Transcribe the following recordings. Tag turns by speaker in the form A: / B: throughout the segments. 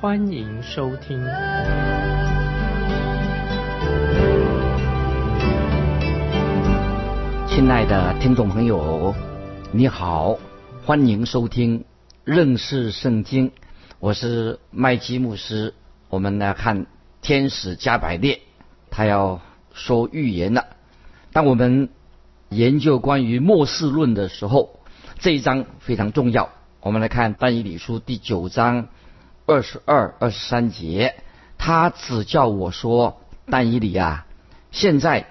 A: 欢迎收听。
B: 亲爱的听众朋友，你好，欢迎收听认识圣经。我是麦基牧师。我们来看天使加百列，他要说预言了。当我们研究关于末世论的时候，这一章非常重要。我们来看但以理书第九章二十二、二十三节，他只叫我说：“但以理啊，现在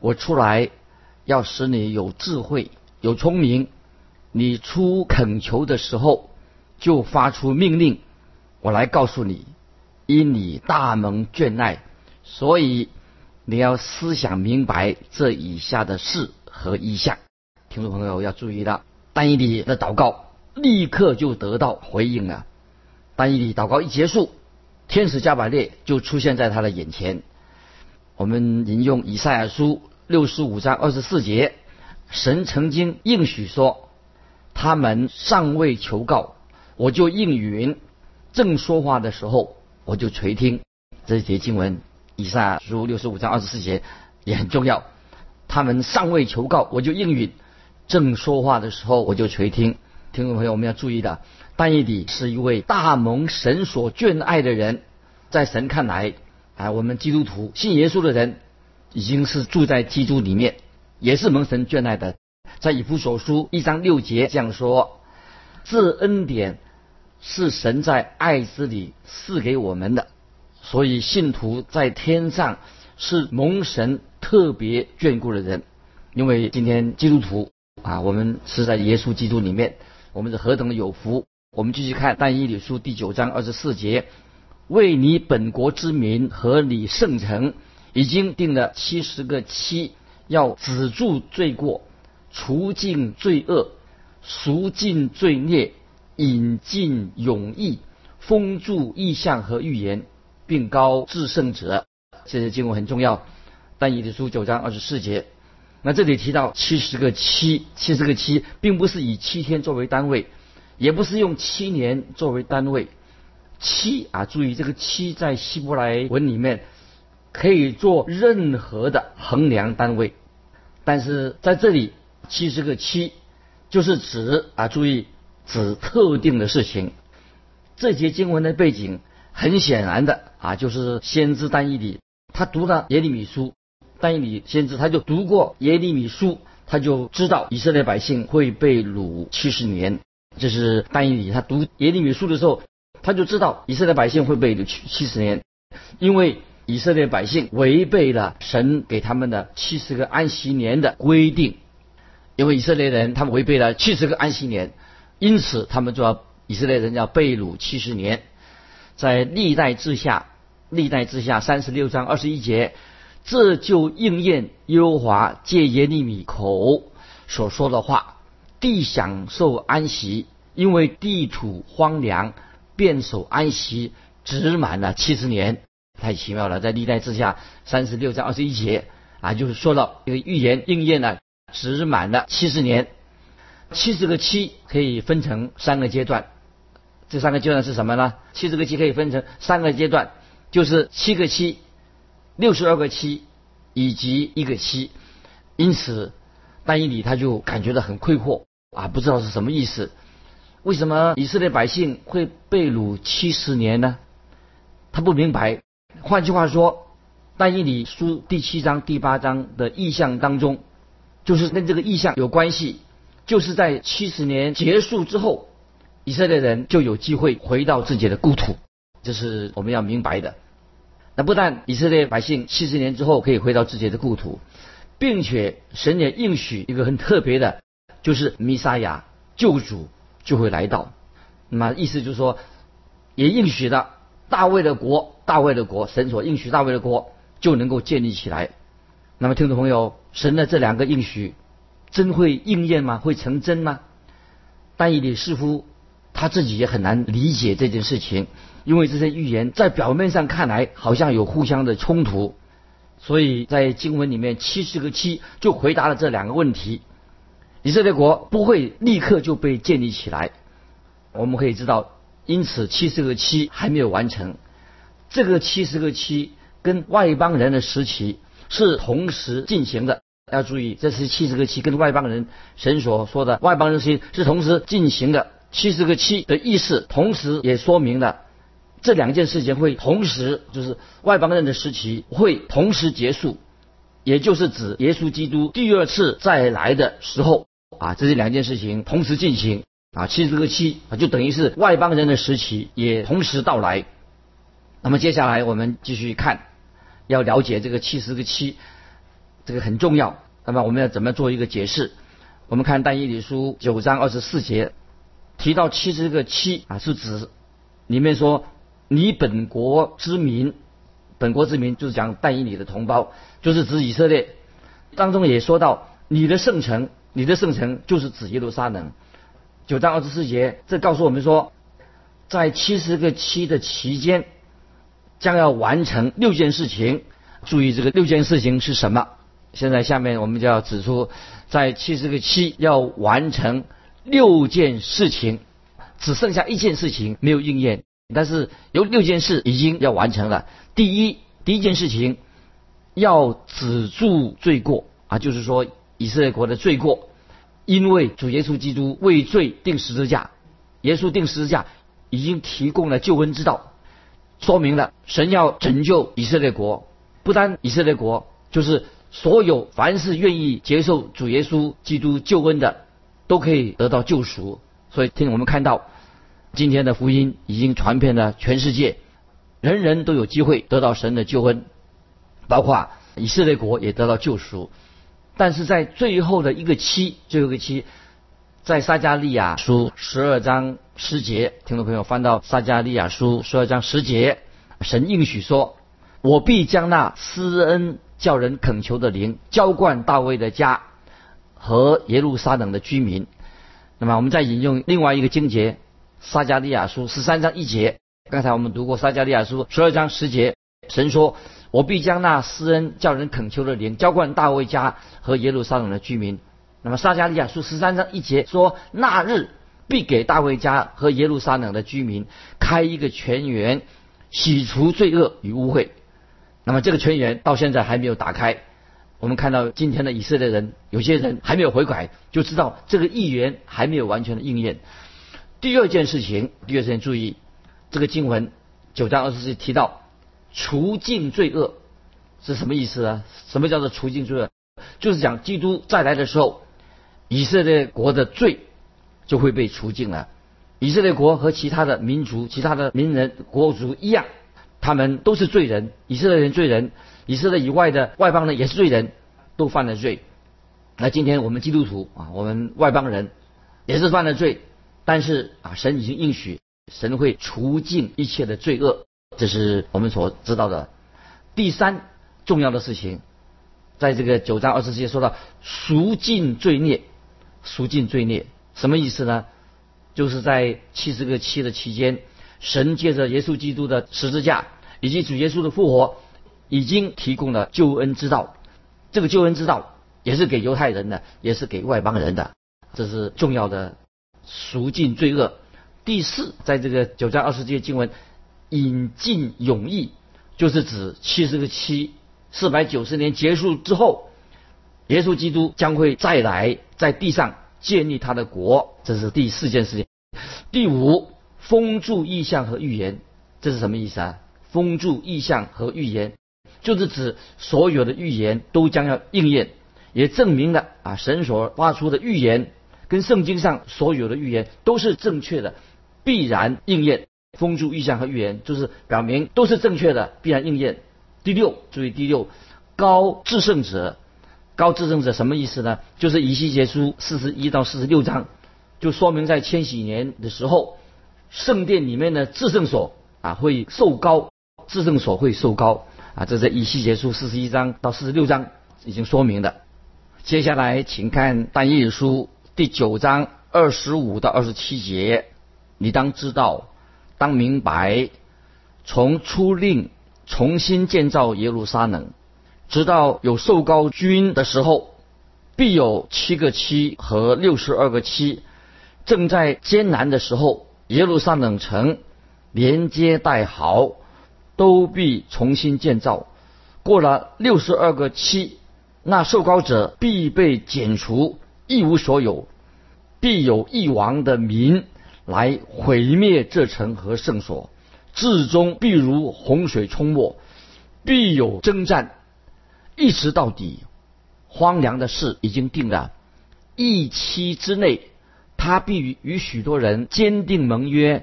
B: 我出来要使你有智慧、有聪明。你出恳求的时候，就发出命令，我来告诉你，因你大蒙眷爱，所以你要思想明白这以下的事。”和意象，听众朋友要注意了。但以理的祷告立刻就得到回应了。但以理祷告一结束，天使加百列就出现在他的眼前。我们引用以赛亚书六十五章二十四节，神曾经应许说：“他们尚未求告，我就应允；正说话的时候，我就垂听。”这一节经文，以赛亚书六十五章二十四节也很重要。他们尚未求告，我就应允；正说话的时候，我就垂听。听众朋友，我们要注意的，但以理是一位大蒙神所眷爱的人，在神看来，啊，我们基督徒信耶稣的人，已经是住在基督里面，也是蒙神眷爱的。在以弗所书一章六节这样说：“这恩典是神在爱之里赐给我们的，所以信徒在天上是蒙神。”特别眷顾的人，因为今天基督徒啊，我们是在耶稣基督里面，我们是何等的有福。我们继续看但以理书第九章二十四节，为你本国之民和你圣城，已经定了七十个期，要止住罪过，除尽罪恶，赎尽罪孽，引进永义，封住异象和预言，并高至圣者。这些经文很重要。但以理书九章二十四节，那这里提到七十个七，七十个七，并不是以七天作为单位，也不是用七年作为单位。七啊，注意这个七在希伯来文里面可以做任何的衡量单位，但是在这里七十个七就是指啊，注意指特定的事情。这节经文的背景很显然的啊，就是先知但以理他读了耶利米书。但以理先知他就读过耶利米书，他就知道以色列百姓会被掳七十年。这是但以理他读耶利米书的时候，他就知道以色列百姓会被掳七七十年，因为以色列百姓违背了神给他们的七十个安息年的规定，因为以色列人他们违背了七十个安息年，因此他们就要以色列人要被掳七十年。在历代之下，历代之下三十六章二十一节。这就应验耶和华借耶利米口所说的话：地享受安息，因为地土荒凉，便守安息，只满了七十年。太奇妙了，在历代之下三十六章二十一节啊，就是说到这个预言应验了，只满了七十年。七十个七可以分成三个阶段，这三个阶段是什么呢？七十个七可以分成三个阶段，就是七个七。六十二个七，以及一个七，因此，但以理他就感觉到很困惑啊，不知道是什么意思。为什么以色列百姓会被掳七十年呢？他不明白。换句话说，但以理书第七章、第八章的意象当中，就是跟这个意象有关系，就是在七十年结束之后，以色列人就有机会回到自己的故土，这是我们要明白的。那不但以色列百姓七十年之后可以回到自己的故土，并且神也应许一个很特别的，就是弥撒亚救主就会来到。那么意思就是说，也应许了大卫的国大卫的国，神所应许大卫的国就能够建立起来。那么，听众朋友，神的这两个应许真会应验吗？会成真吗？但以理似乎他自己也很难理解这件事情，因为这些预言在表面上看来好像有互相的冲突，所以在经文里面七十个七就回答了这两个问题：以色列国不会立刻就被建立起来。我们可以知道，因此七十个七还没有完成。这个七十个七跟外邦人的时期是同时进行的。要注意，这是七十个七跟外邦人神所说的外邦人期是同时进行的。七十个七的意思，同时也说明了这两件事情会同时，就是外邦人的时期会同时结束，也就是指耶稣基督第二次再来的时候啊，这是两件事情同时进行啊。七十个七啊，就等于是外邦人的时期也同时到来。那么接下来我们继续看，要了解这个七十个七，这个很重要。那么我们要怎么做一个解释？我们看但以理书九章二十四节，提到七十个七啊，是指里面说你本国之民，本国之民就是讲但以理的同胞，就是指以色列。当中也说到你的圣城，你的圣城就是指耶路撒冷。九章二十四节，这告诉我们说，在七十个七的期间，将要完成六件事情。注意这个六件事情是什么？现在下面我们就要指出，在七十个七要完成六件事情，只剩下一件事情没有应验，但是有六件事已经要完成了。第一，第一件事情要止住罪过啊，就是说以色列国的罪过，因为主耶稣基督为罪定十字架，耶稣定十字架已经提供了救恩之道，说明了神要拯救以色列国，不单以色列国，就是。所有凡是愿意接受主耶稣基督救恩的，都可以得到救赎。所以，听我们看到今天的福音已经传遍了全世界，人人都有机会得到神的救恩，包括以色列国也得到救赎。但是在最后的一个期，最后一个期，在撒加利亚书十二章十节，听众朋友翻到撒加利亚书十二章十节，神应许说：“我必将那施恩。”叫人恳求的灵浇灌大卫的家和耶路撒冷的居民。那么，我们再引用另外一个经节，撒加利亚书十三章一节。刚才我们读过撒加利亚书十二章十节，神说：“我必将那施恩叫人恳求的灵浇灌大卫家和耶路撒冷的居民。”那么，撒加利亚书十三章一节说：“那日必给大卫家和耶路撒冷的居民开一个泉源，洗除罪恶与污秽。”那么这个泉源到现在还没有打开，我们看到今天的以色列人，有些人还没有悔改，就知道这个预言还没有完全的应验。第二件事情，第二件注意，这个经文九章二十四提到除尽罪恶是什么意思呢？什么叫做除尽罪恶？就是讲基督再来的时候，以色列国的罪就会被除尽了。以色列国和其他的民族、其他的民人国族一样。他们都是罪人，以色列人罪人，以色列以外的外邦人也是罪人，都犯了罪。那今天我们基督徒啊，我们外邦人也是犯了罪，但是啊，神已经应许，神会除尽一切的罪恶，这是我们所知道的。第三重要的事情，在这个九章二十节说到赎尽罪孽，赎尽罪孽什么意思呢？就是在七十个七的期间。神借着耶稣基督的十字架以及主耶稣的复活，已经提供了救恩之道。这个救恩之道也是给犹太人的，也是给外邦人的。这是重要的赎尽罪恶。第四，在这个九章二十节经文，引进永义，就是指七十个七四百九十年结束之后，耶稣基督将会再来在地上建立他的国。这是第四件事情。第五。封住意象和预言，这是什么意思啊？封住意象和预言，就是指所有的预言都将要应验，也证明了啊神所发出的预言跟圣经上所有的预言都是正确的，必然应验。封住意象和预言，就是表明都是正确的，必然应验。第六，注意第六，高至圣者，高至圣者什么意思呢？就是以西结书四十一到四十六章，就说明在千禧年的时候。圣殿里面的至圣所啊会受高，至圣所会受高啊，这是以西结书四十一章到四十六章已经说明的。接下来，请看但以书第九章二十五到二十七节。你当知道，当明白，从出令重新建造耶路撒冷，直到有受高君的时候，必有七个七和六十二个七，正在艰难的时候，耶路撒冷城连接带壕，都必重新建造。过了六十二个七，那受高者必被剪除，一无所有，必有一王的民。来毁灭这城和圣所，至终必如洪水冲没，必有征战，一直到底。荒凉的事已经定了，一期之内，他必与许多人坚定盟约；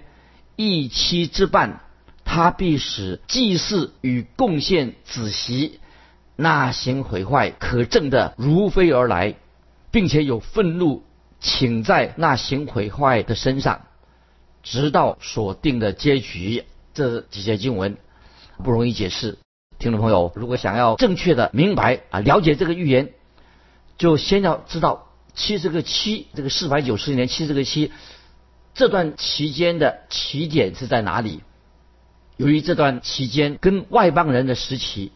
B: 一期之半，他必使祭祀与贡献子息。那行毁坏可证的如飞而来，并且有愤怒请在那行毁坏的身上。直到所定的结局，这几节经文不容易解释。听众朋友，如果想要正确的明白啊，了解这个预言，就先要知道七十个七，这个四百九十年七十个七，这段期间的起点是在哪里？由于这段期间跟外邦人的时期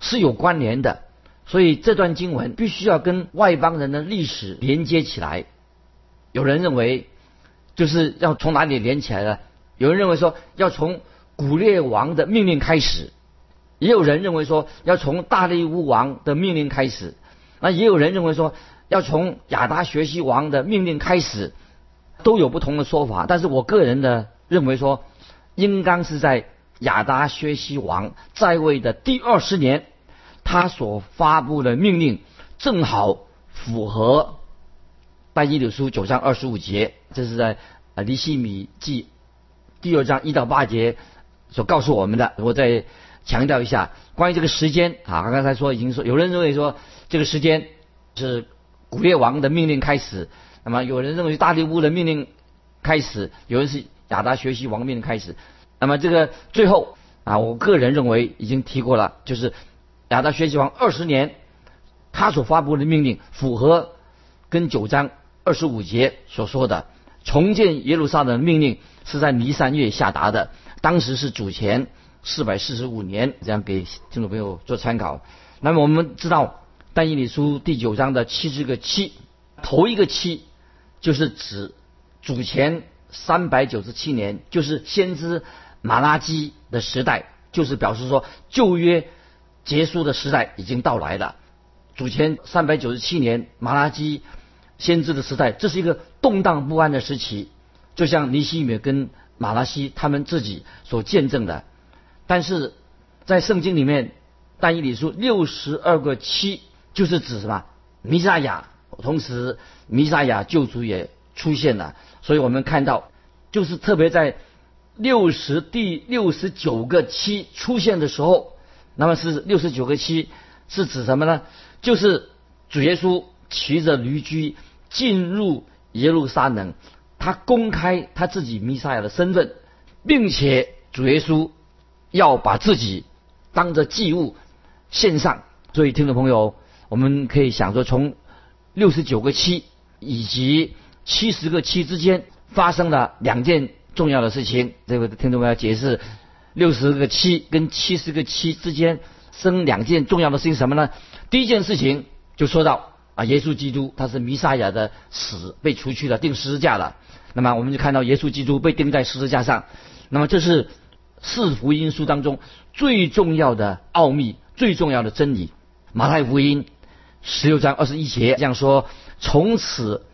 B: 是有关联的，所以这段经文必须要跟外邦人的历史连接起来。有人认为。就是要从哪里连起来的？有人认为说要从古列王的命令开始，也有人认为说要从大利乌王的命令开始，那也有人认为说要从亚达学习王的命令开始，都有不同的说法。但是我个人的认为说，应当是在亚达学习王在位的第二十年，他所发布的命令正好符合。但以理书九章二十五节，这是在啊尼西米记第二章一到八节所告诉我们的。我再强调一下，关于这个时间啊，刚才说已经说，有人认为说这个时间是古列王的命令开始，那么有人认为大利乌的命令开始，有人是亚达学习王命令开始，那么这个最后啊，我个人认为已经提过了，就是亚达学习王二十年他所发布的命令符合跟九章。二十五节所说的重建耶路撒冷命令是在尼三月下达的，当时是主前四百四十五年，这样给听众朋友做参考。那么我们知道，但以理书第九章的七十个七，头一个七就是指主前三百九十七年，就是先知马拉基的时代，就是表示说旧约结束的时代已经到来了。主前三百九十七年，马拉基。先知的时代，这是一个动荡不安的时期，就像尼西米跟马拉西他们自己所见证的。但是在圣经里面，但以理书六十二个七就是指什么？弥撒亚，同时弥撒亚救主也出现了。所以我们看到，就是特别在六十第六十九个七出现的时候，那么是六十九个七是指什么呢？就是主耶稣骑着驴驹。进入耶路撒冷，他公开他自己弥赛亚的身份，并且主耶稣要把自己当着祭物献上。所以，听众朋友，我们可以想说，从六十九个七以及七十个七之间发生了两件重要的事情。这位听众朋友解释，六十个七跟七十个七之间生两件重要的事情什么呢？第一件事情就说到。啊，耶稣基督他是弥撒亚的死被除去了，钉十字架了。那么我们就看到耶稣基督被钉在十字架上。那么这是四福音书当中最重要的奥秘、最重要的真理。马太福音十六章二十一节这样说：从此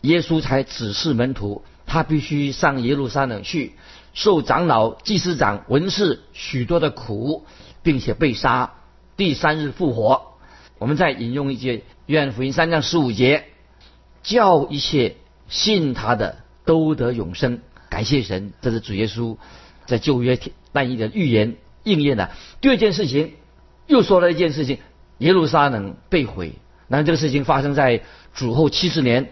B: 耶稣才指示门徒，他必须上耶路撒冷去，受长老、祭司长、文士许多的苦，并且被杀，第三日复活。我们再引用一些愿福音三章十五节，叫一切信他的都得永生。感谢神，这是主耶稣在旧约但一的预言应验了。第二件事情，又说了一件事情：耶路撒冷被毁。那这个事情发生在主后七十年，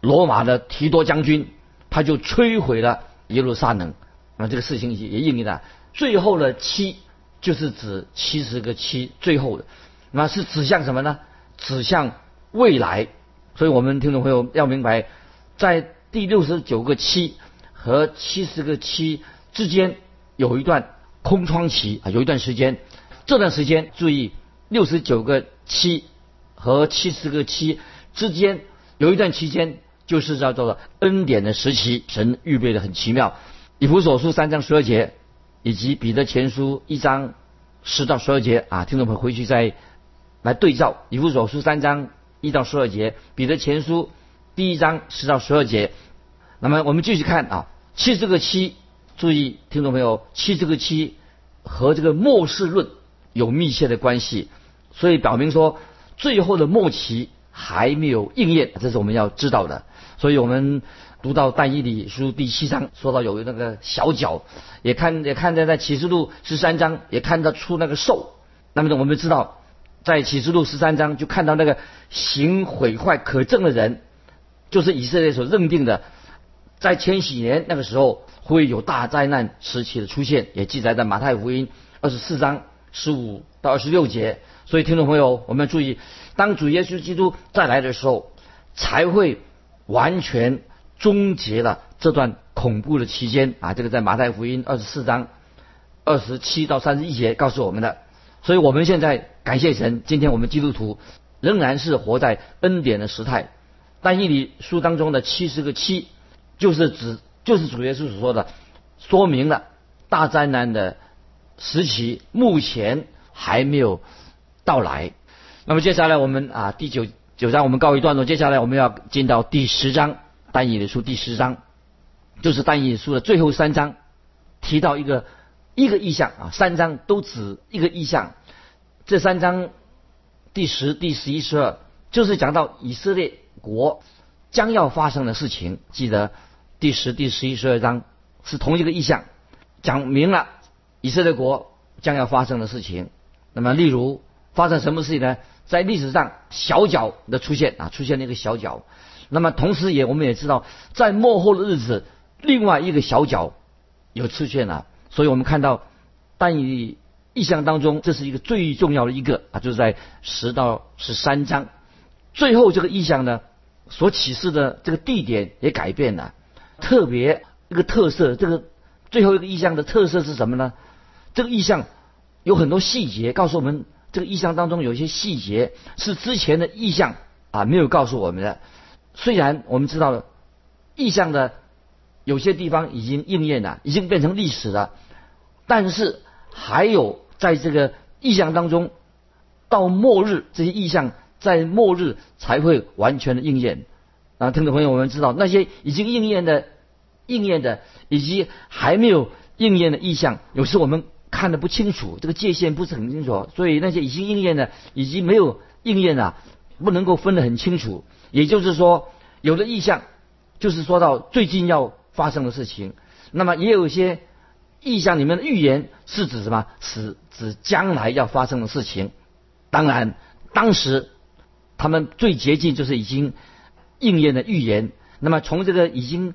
B: 罗马的提多将军他就摧毁了耶路撒冷。那这个事情也也应验了。最后的七就是指七十个七最后的，那是指向什么呢？指向未来。所以我们听众朋友要明白，在第六十九个七和七十个七之间有一段空窗期啊，有一段时间。这段时间注意，六十九个七和七十个七之间有一段期间，就是叫做恩典的时期，神预备的很奇妙。以弗所书三章十二节，以及彼得前书一章十到十二节啊，听众朋友回去再来对照以弗所书三章一到十二节，彼得前书第一章十到十二节。那么我们继续看啊，七十个七，注意听众朋友，七十个七和这个末世论有密切的关系，所以表明说最后的末期还没有应验，这是我们要知道的。所以我们。读到但以理书第七章，说到有那个小脚，也看也看见在启示录十三章也看得出那个兽。那么我们知道，在启示录十三章就看到那个行毁坏可憎的人，就是以色列所认定的，在千禧年那个时候会有大灾难时期的出现，也记载在马太福音二十四章十五到二十六节。所以听众朋友，我们要注意，当主耶稣基督再来的时候，才会完全。终结了这段恐怖的期间啊！这个在马太福音二十四章二十七到三十一节告诉我们的。所以我们现在感谢神，今天我们基督徒仍然是活在恩典的时态。但以理书当中的七十个七，就是指就是主耶稣所说的，说明了大灾难的时期目前还没有到来。那么接下来我们啊第九九章我们告一段落，接下来我们要进到第十章。但以理书第十章，就是但以理书的最后三章，提到一个一个意象啊，三章都指一个意象。这三章第十、第十一、十二，就是讲到以色列国将要发生的事情。记得第十、第十一、十二章是同一个意象，讲明了以色列国将要发生的事情。那么，例如发生什么事情呢？在历史上，小脚的出现啊，出现了一个小脚。那么，同时也我们也知道，在末后的日子，另外一个小角有出现了。所以我们看到，但以意象当中，这是一个最重要的一个啊，就是在十到十三章最后这个意象呢，所启示的这个地点也改变了。特别一个特色，这个最后一个意象的特色是什么呢？这个意象有很多细节，告诉我们这个意象当中有一些细节是之前的意象啊没有告诉我们的。虽然我们知道意象的有些地方已经应验了，已经变成历史了，但是还有在这个意象当中，到末日这些意象在末日才会完全的应验。啊，听众朋友，我们知道那些已经应验的、应验的，以及还没有应验的意象，有时我们看的不清楚，这个界限不是很清楚，所以那些已经应验的以及没有应验的，不能够分得很清楚。也就是说，有的意象就是说到最近要发生的事情，那么也有一些意象里面的预言是指什么？是指将来要发生的事情。当然，当时他们最接近就是已经应验的预言。那么从这个已经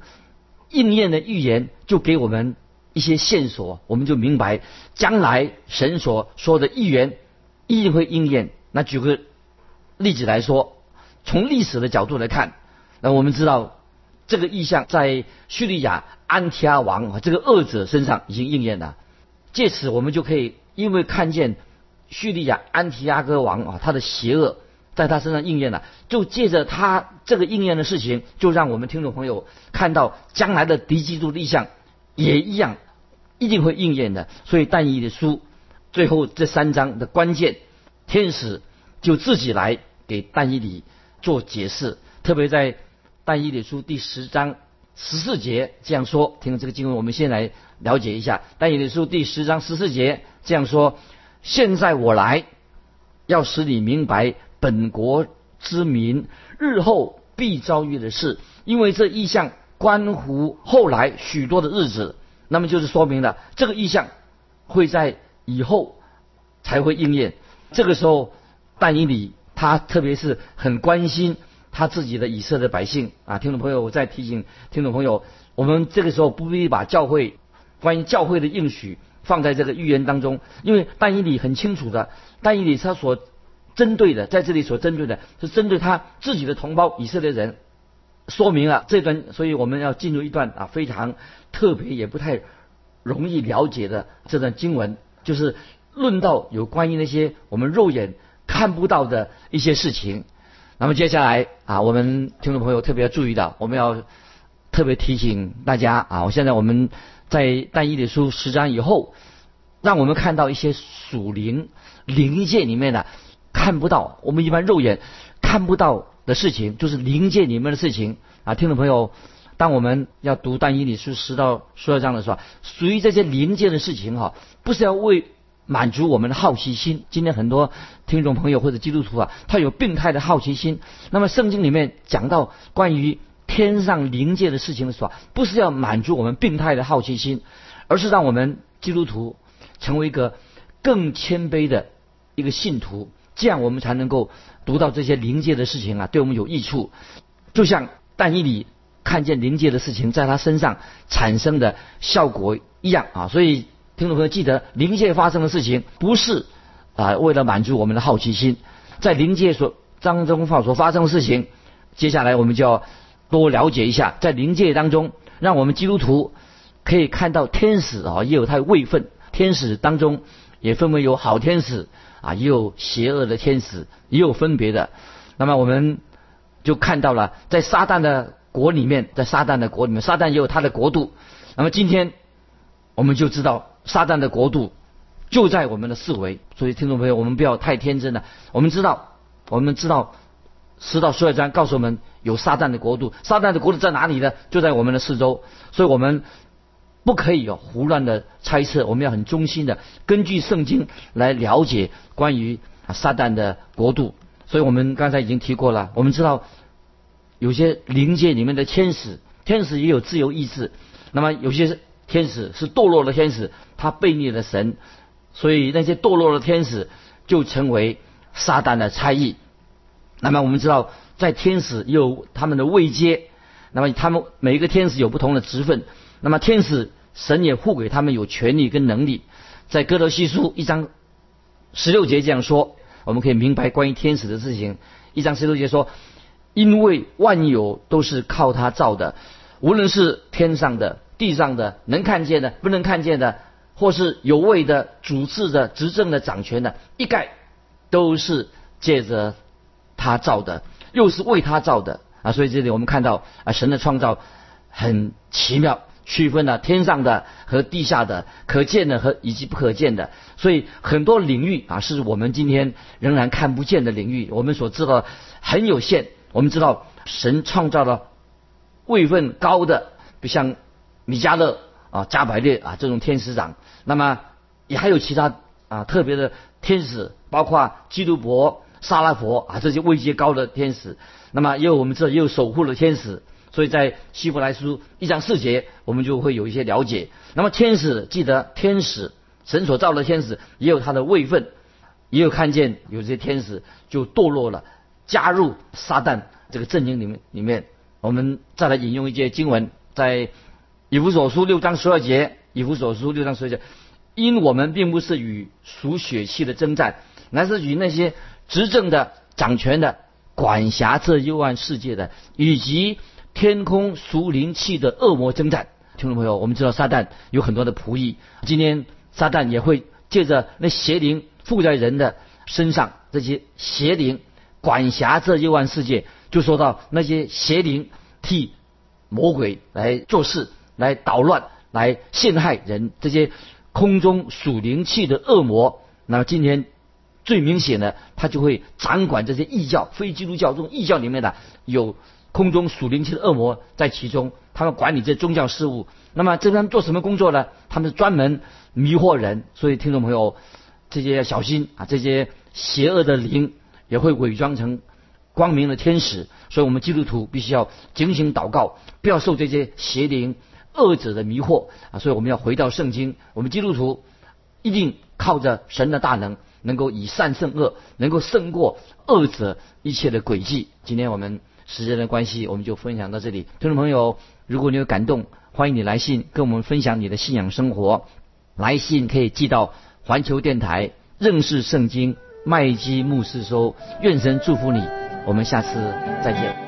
B: 应验的预言，就给我们一些线索，我们就明白将来神所说的预言一定会应验。那举个例子来说。从历史的角度来看，那我们知道这个意象在叙利亚安提阿王啊这个恶者身上已经应验了。借此我们就可以因为看见叙利亚安提阿哥王啊他的邪恶在他身上应验了，就借着他这个应验的事情，就让我们听众朋友看到将来的敌基督立象也一样一定会应验的。所以但以的书最后这三章的关键，天使就自己来给但以理。做解释，特别在但以理书第十章十四节这样说。听了这个经文，我们先来了解一下但以理书第十章十四节这样说：现在我来，要使你明白本国之民日后必遭遇的事，因为这意象关乎后来许多的日子。那么就是说明了这个意象会在以后才会应验。这个时候，但以理。他特别是很关心他自己的以色列百姓啊，听众朋友，我再提醒听众朋友，我们这个时候不必把教会关于教会的应许放在这个预言当中，因为但以理很清楚的，但以理他所针对的，在这里所针对的是针对他自己的同胞以色列人，说明了这段，所以我们要进入一段啊非常特别也不太容易了解的这段经文，就是论到有关于那些我们肉眼看不到的一些事情。那么接下来啊，我们听众朋友特别注意的，我们要特别提醒大家啊，我现在我们在但以理书十章以后，让我们看到一些属灵灵界里面的看不到，我们一般肉眼看不到的事情，就是灵界里面的事情啊。听众朋友，当我们要读但以理书十到十二章的时候，属于这些灵界的事情哈，不是要为。满足我们的好奇心。今天很多听众朋友或者基督徒啊，他有病态的好奇心。那么圣经里面讲到关于天上灵界的事情的时候，不是要满足我们病态的好奇心，而是让我们基督徒成为一个更谦卑的一个信徒，这样我们才能够读到这些灵界的事情啊，对我们有益处。就像但以理看见灵界的事情在他身上产生的效果一样啊，所以。听众朋友，记得灵界发生的事情不是啊，为了满足我们的好奇心，在灵界所当中发所发生的事情，接下来我们就要多了解一下，在灵界当中，让我们基督徒可以看到天使啊，也有他的位分，天使当中也分为有好天使啊，也有邪恶的天使，也有分别的。那么我们就看到了，在撒旦的国里面，在撒旦的国里面，撒旦也有他的国度。那么今天我们就知道。撒旦的国度就在我们的四围，所以听众朋友，我们不要太天真了。我们知道，我们知道十到十二章告诉我们有撒旦的国度，撒旦的国度在哪里呢？就在我们的四周，所以我们不可以有胡乱的猜测，我们要很忠心的根据圣经来了解关于撒旦的国度。所以我们刚才已经提过了，我们知道有些灵界里面的天使，天使也有自由意志，那么有些天使是堕落的天使。他背逆了神，所以那些堕落的天使就成为撒旦的差役。那么我们知道，在天使有他们的位阶，那么他们每一个天使有不同的职分。那么天使神也赋给他们有权利跟能力。在哥德西书一章十六节这样说，我们可以明白关于天使的事情。一章十六节说：“因为万有都是靠他造的，无论是天上的、地上的，能看见的、不能看见的。”或是有位的、主治的、执政的、掌权的，一概都是借着他造的，又是为他造的啊！所以这里我们看到啊，神的创造很奇妙，区分了天上的和地下的，可见的和以及不可见的。所以很多领域啊，是我们今天仍然看不见的领域，我们所知道很有限。我们知道神创造了位分高的，不像米迦勒。啊，加百列啊，这种天使长，那么也还有其他啊特别的天使，包括基督伯、萨拉佛啊这些位阶高的天使。那么也有我们知道也有守护的天使，所以在希伯来书一章四节，我们就会有一些了解。那么天使，记得天使，神所造的天使也有他的位分，也有看见有些天使就堕落了，加入撒旦这个阵营里面里面。我们再来引用一些经文，在。以弗所书六章十二节，以弗所书六章十二节，因我们并不是与属血气的征战，乃是与那些执政的、掌权的、管辖这幽暗世界的，以及天空属灵气的恶魔征战。听众朋友，我们知道撒旦有很多的仆役，今天撒旦也会借着那邪灵附在人的身上，这些邪灵管辖这幽暗世界，就说到那些邪灵替魔鬼来做事。来捣乱，来陷害人，这些空中属灵气的恶魔。那么今天最明显的，他就会掌管这些异教、非基督教这种异教里面的有空中属灵气的恶魔在其中，他们管理这宗教事务。那么这边做什么工作呢？他们是专门迷惑人。所以听众朋友，这些要小心啊！这些邪恶的灵也会伪装成光明的天使。所以我们基督徒必须要警醒祷告，不要受这些邪灵。恶者的迷惑啊，所以我们要回到圣经。我们基督徒一定靠着神的大能，能够以善胜恶，能够胜过恶者一切的诡计。今天我们时间的关系，我们就分享到这里。听众朋友，如果你有感动，欢迎你来信跟我们分享你的信仰生活。来信可以寄到环球电台认识圣经麦基牧师收。愿神祝福你，我们下次再见。